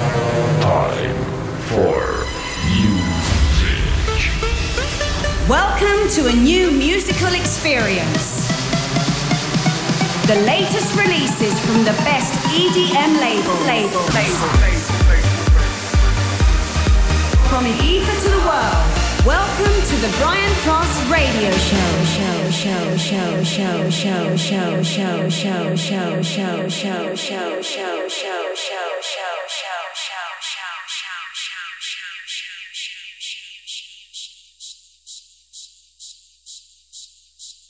Time for music. Welcome to a new musical experience. The latest releases from the best EDM labels. Label. From the ether to the world. Welcome to the Brian Cross Radio Show. Show, show, show, show, show, show, show, show, show, show, show, show, show, show, show,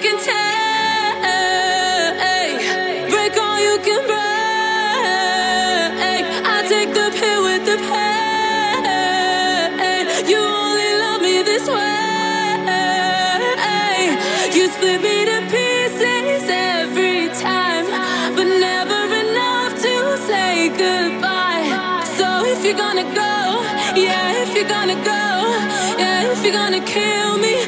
Can take, break all you can break. I take the pill with the pain. You only love me this way. You split me to pieces every time, but never enough to say goodbye. So if you're gonna go, yeah, if you're gonna go, yeah, if you're gonna kill me,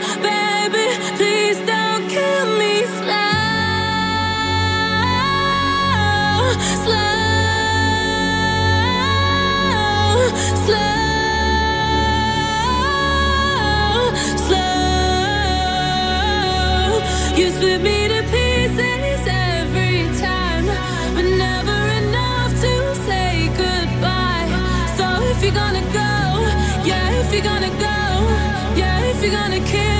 you're gonna go, yeah, if you're gonna go, yeah, if you're gonna kill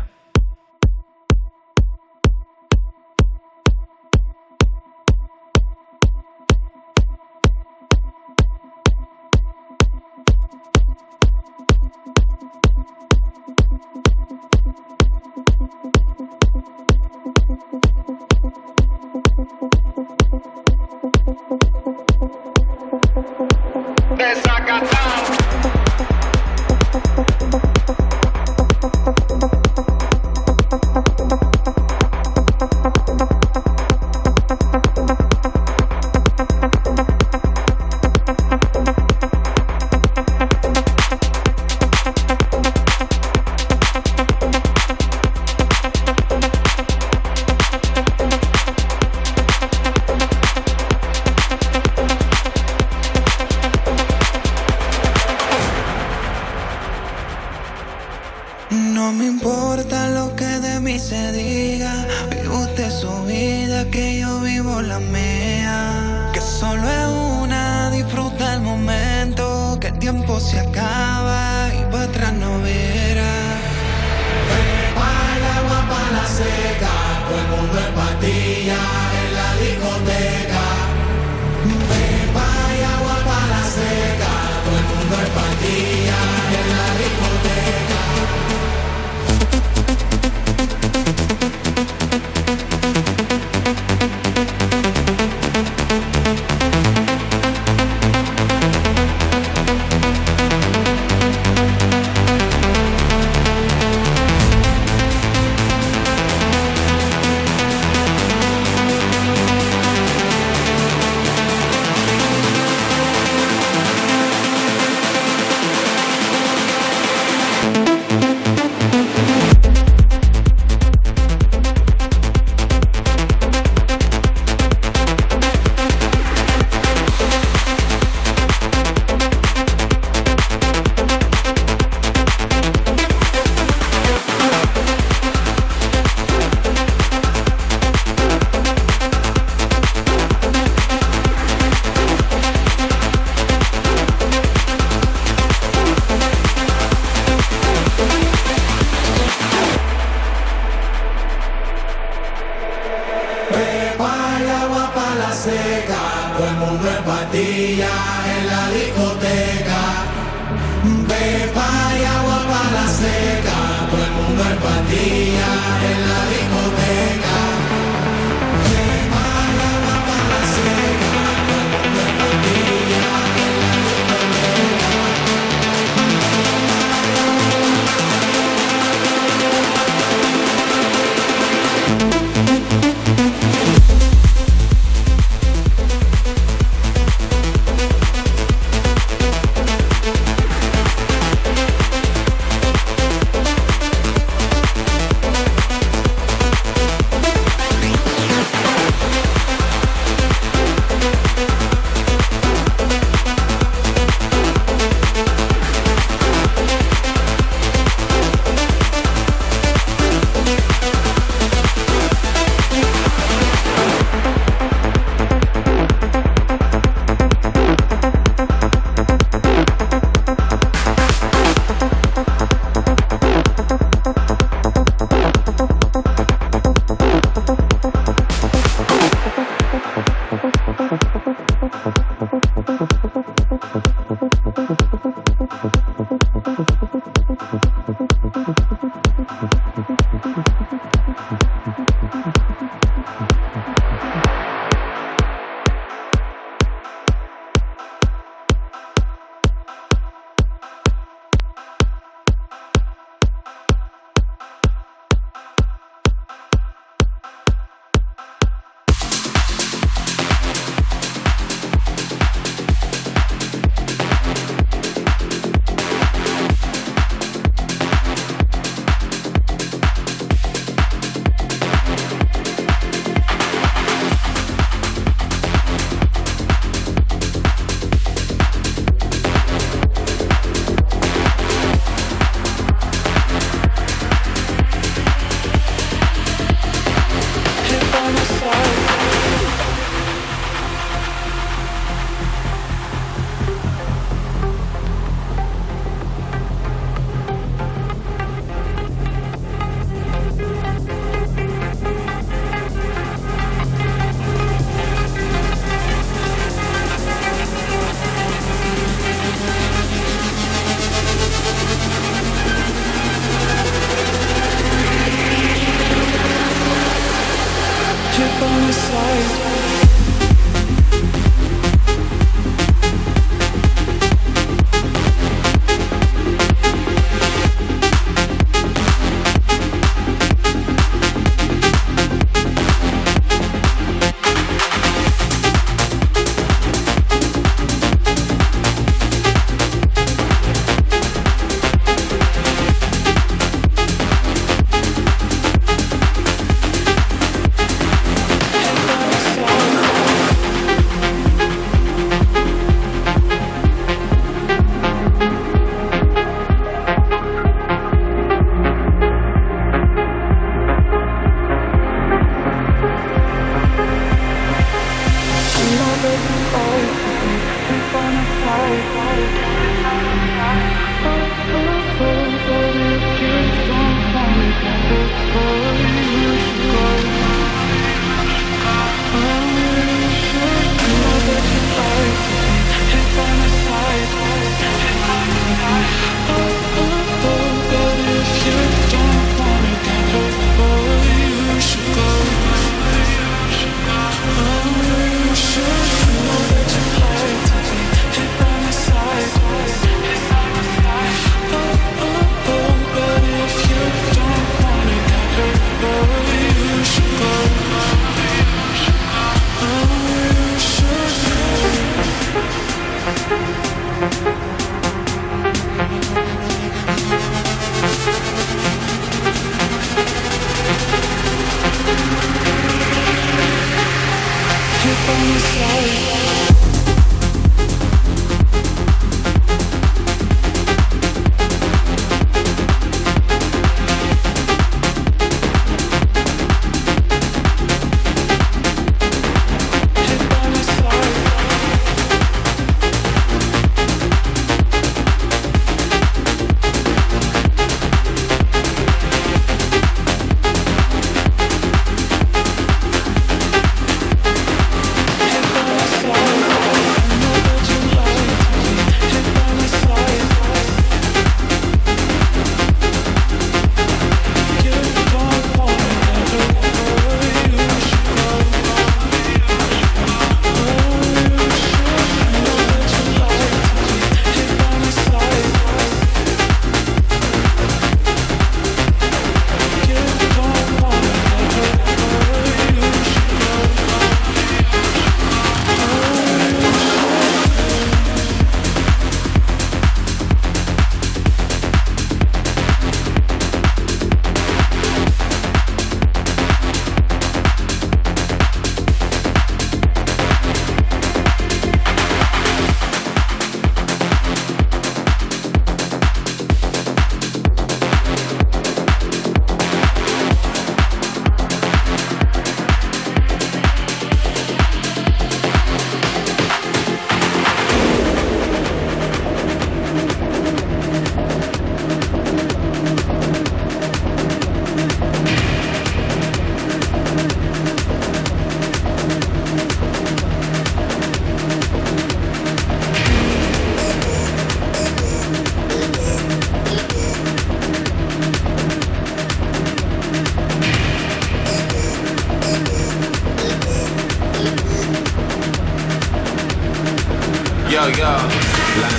sorry.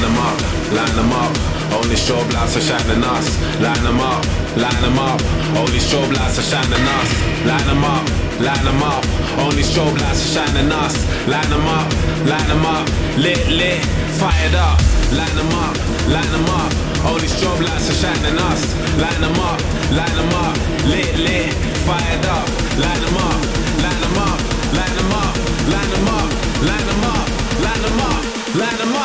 Them up, line them up. Only strobe lights are shining us. Line them up, line them up. Only strobe lights are shining us. Line them up, line them up. Only strobe lights are shining us. Line them up, line them up. Lit, lit, fired up. Line them up, line them up. Only strobe lights are shining us. Line them up, line them up. Lit, lit, fired up. Line them up, line them up, line them up, line them up, line them up, line them up, line them up.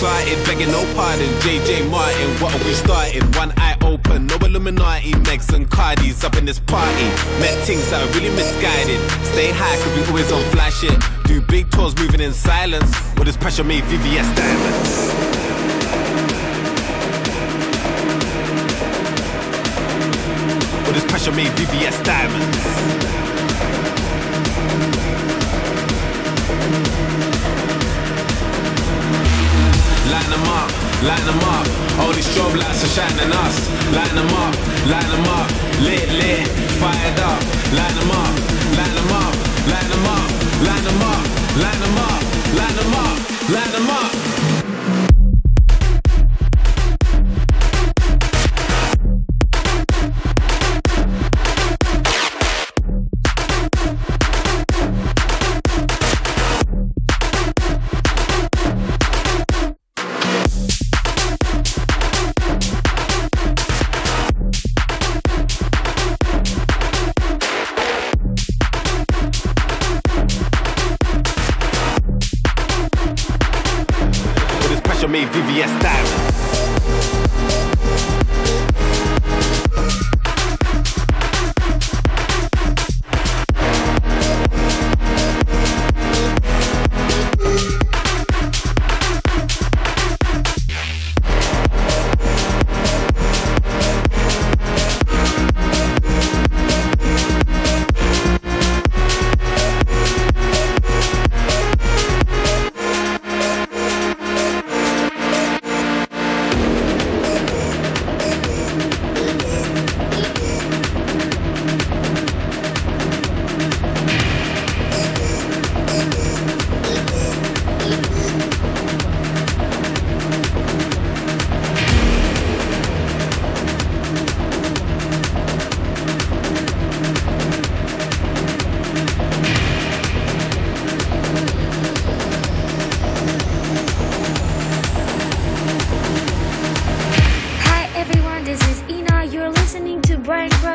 Is clotted, begging no pardon. JJ Martin, what are we starting? One eye open, no Illuminati. Megs and Cardis up in this party. Met things that are really misguided. Stay high, cause we always on fly shit. Do big tours moving in silence. With this pressure made VVS diamonds. With this pressure made VVS diamonds. Lights are shining us. Line them up, line them up. Lit, lit, fired up. Line them up, line them up, line them up, line them up, line them up,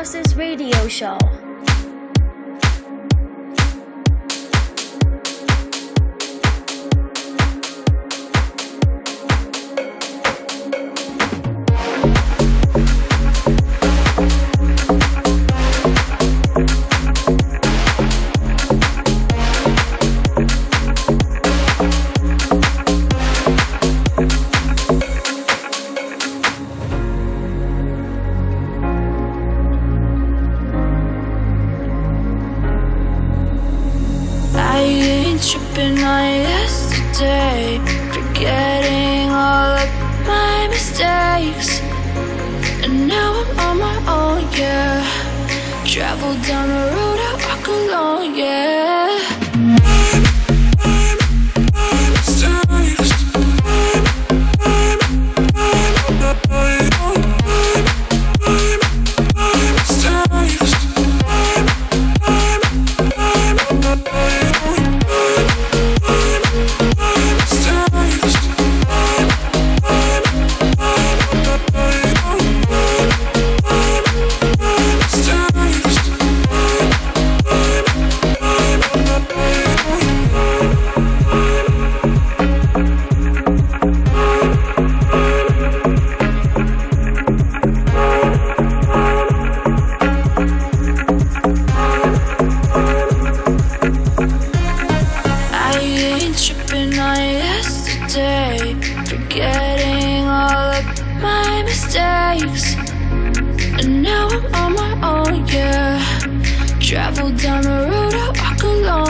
Cross's radio show.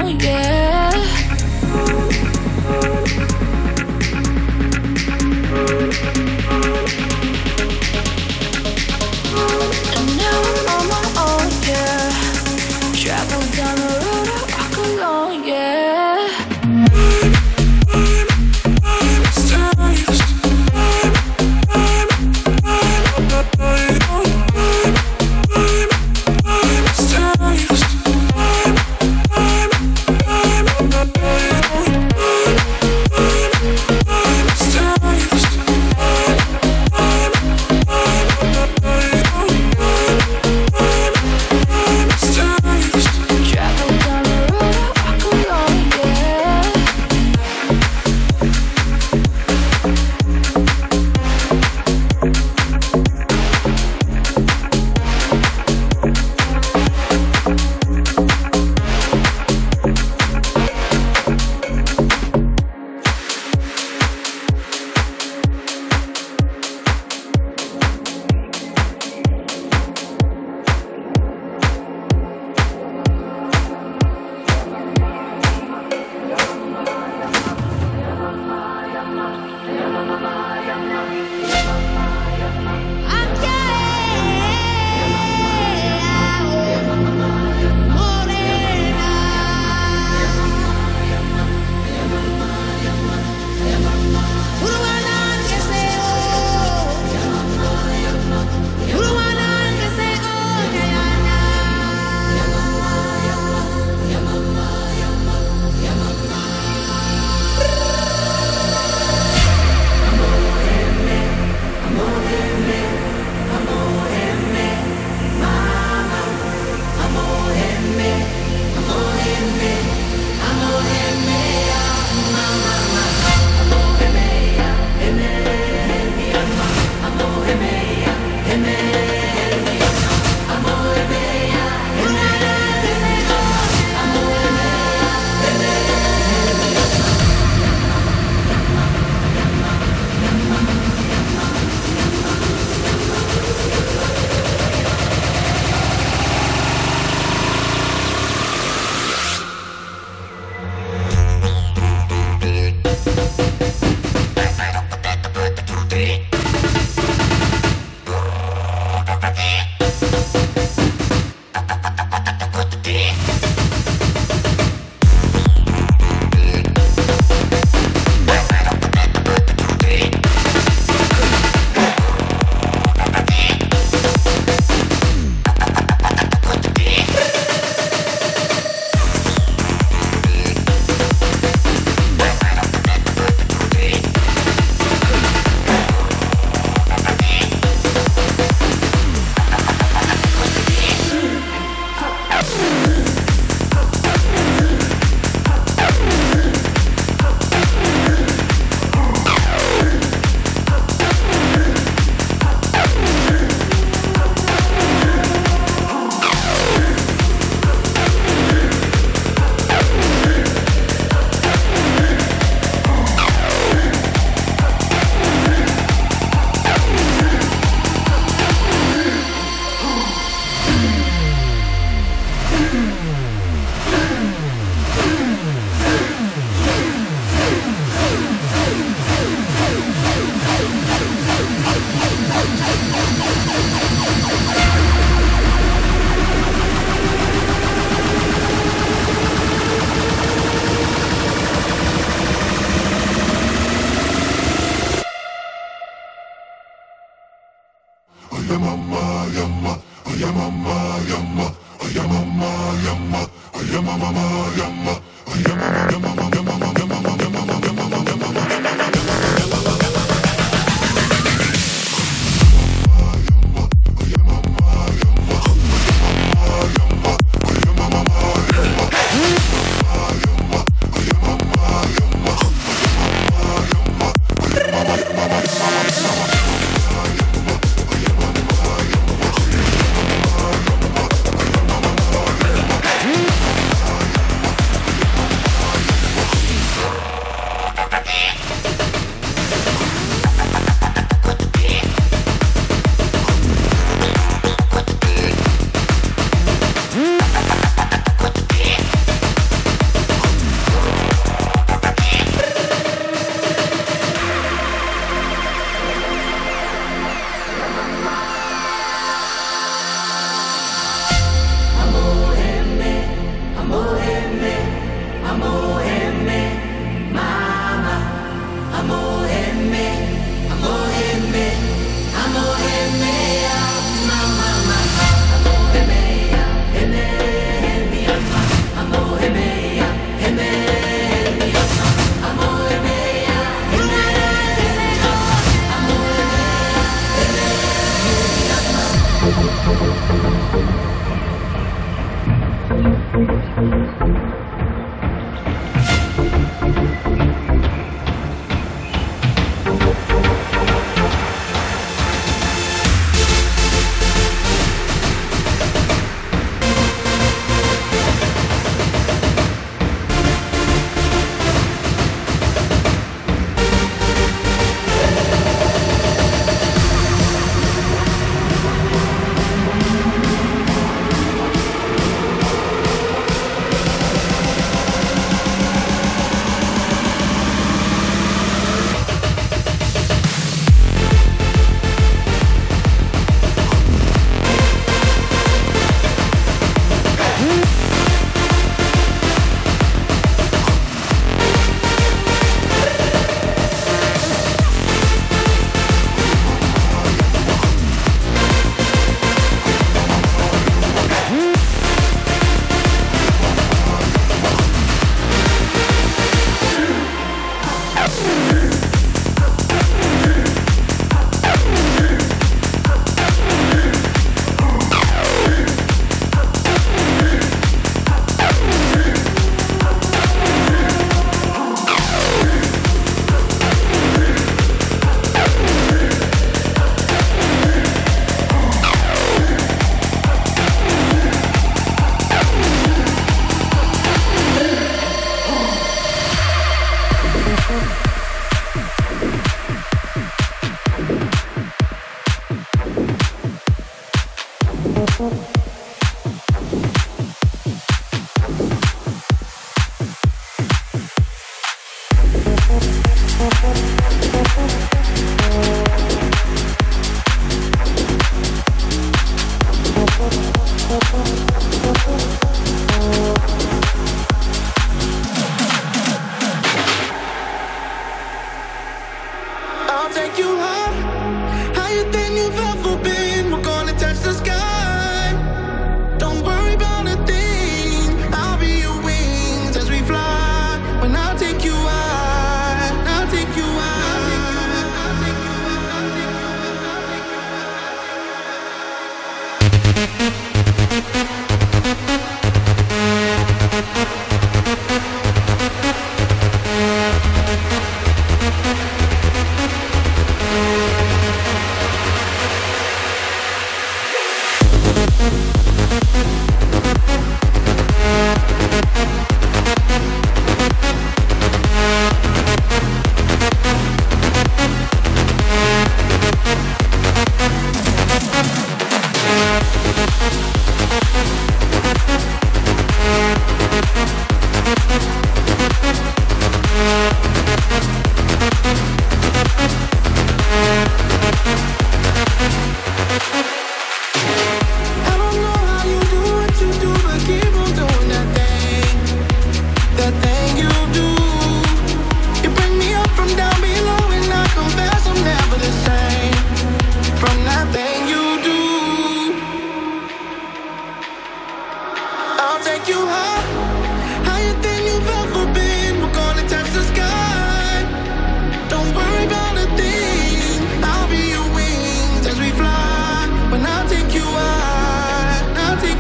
Alone,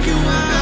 Everybody hands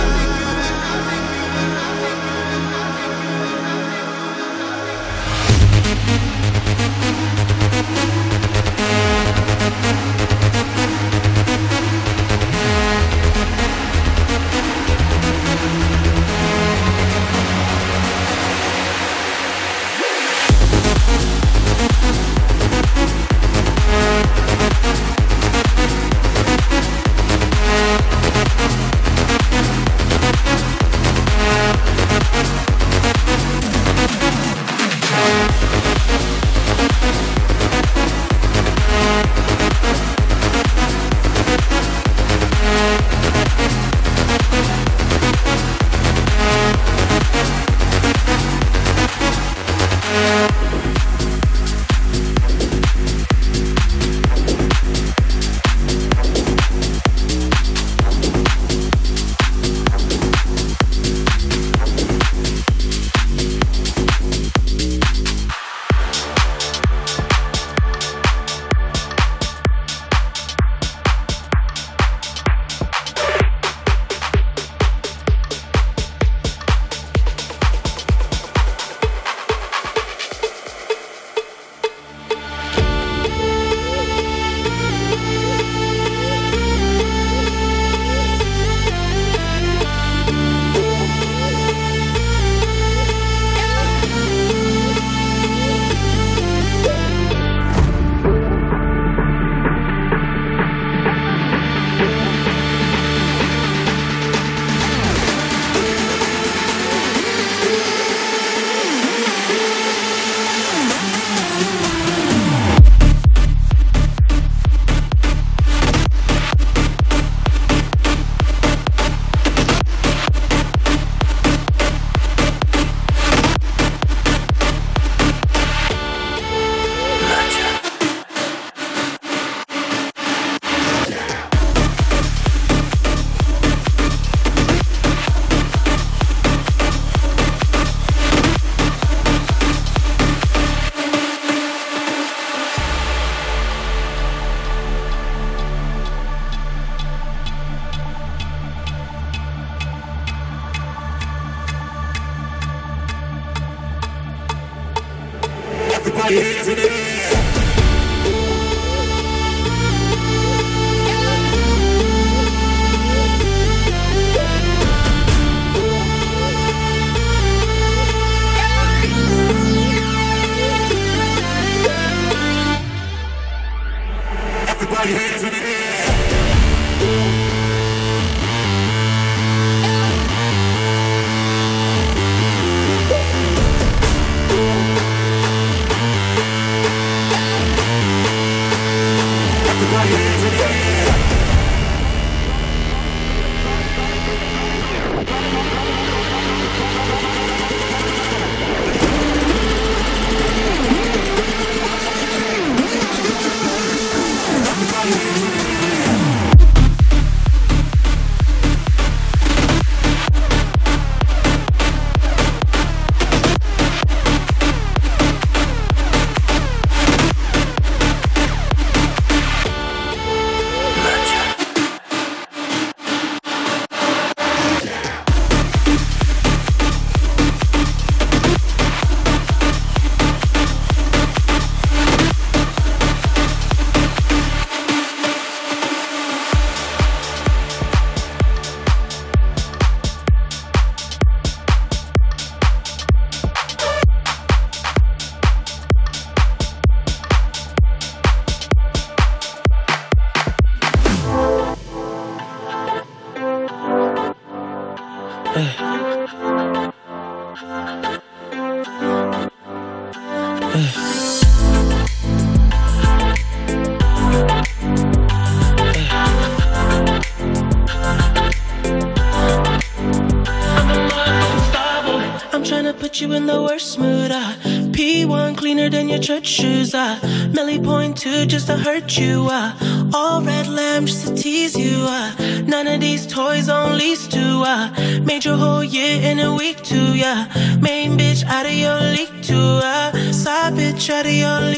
church shoes. Uh. Millie point two just to hurt you. Uh. All red lamb just to tease you. Uh. None of these toys on lease to. Uh. Made your whole year in a week too. Yeah. Main bitch out of your league too. Uh. Side bitch out of your league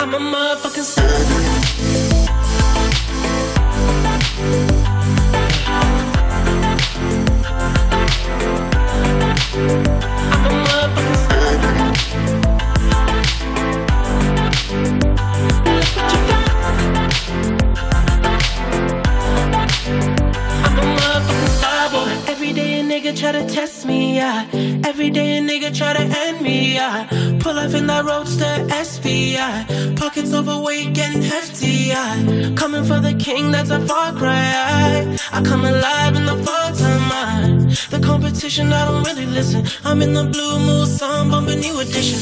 I'm a motherfucking star. I'm a motherfucking nigga try to test me, yeah. Every day a nigga try to end me, yeah. Pull up in that roadster For the king, that's a far cry. I, come alive in the fall time, I. The competition, I don't really listen. I'm in the blue mood, song bumping new edition.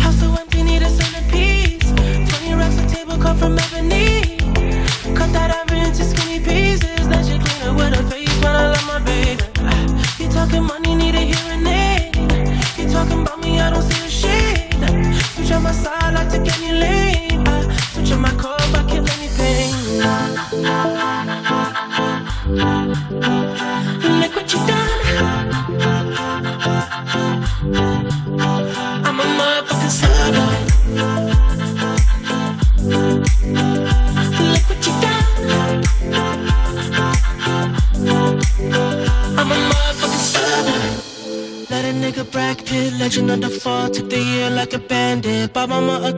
House so empty, need a centerpiece. 20 racks a table come from ebony.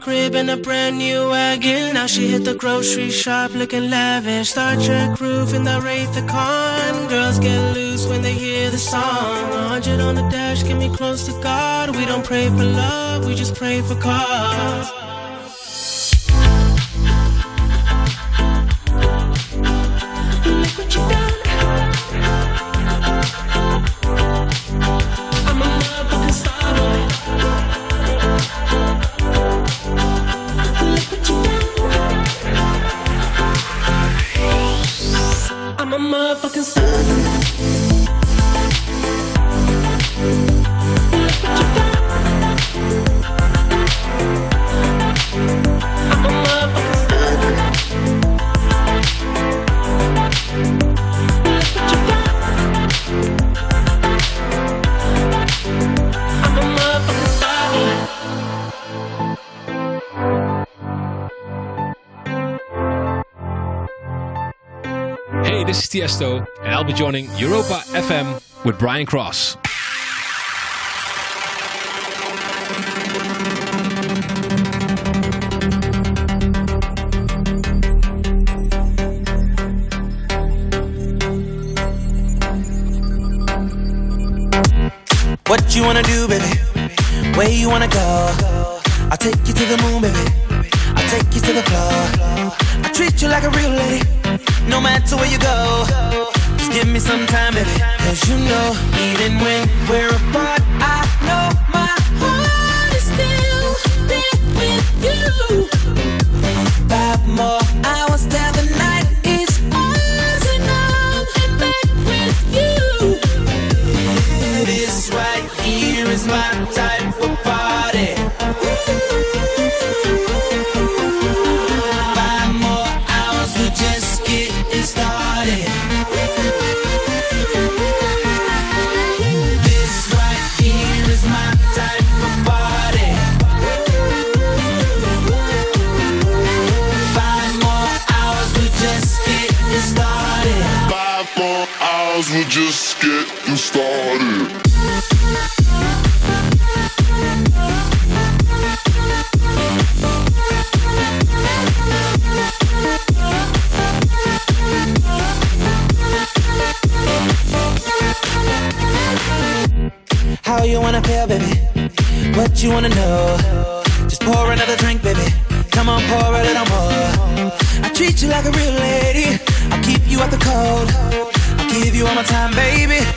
Crib and a brand new wagon. Now she hit the grocery shop looking lavish. Star Trek roof in the Wraith the Con. Girls get loose when they hear the song. 100 on the dash, get me close to God. We don't pray for love, we just pray for cause. Hey, is Tiesto, and I'll be joining Europa FM with Brian Cross. What you wanna do, baby? Where you wanna go? I'll take you to the moon, baby. I'll take you to the floor. I treat you like a real lady, no matter where you go. Just give me some time, baby. Cause you know, even when we're apart, I know my heart is still there with you. Five more just getting started. How you wanna feel, baby? What you wanna know? Just pour another drink, baby. Come on, pour a little more. I treat you like a real lady. I keep you out the cold you all my time, baby.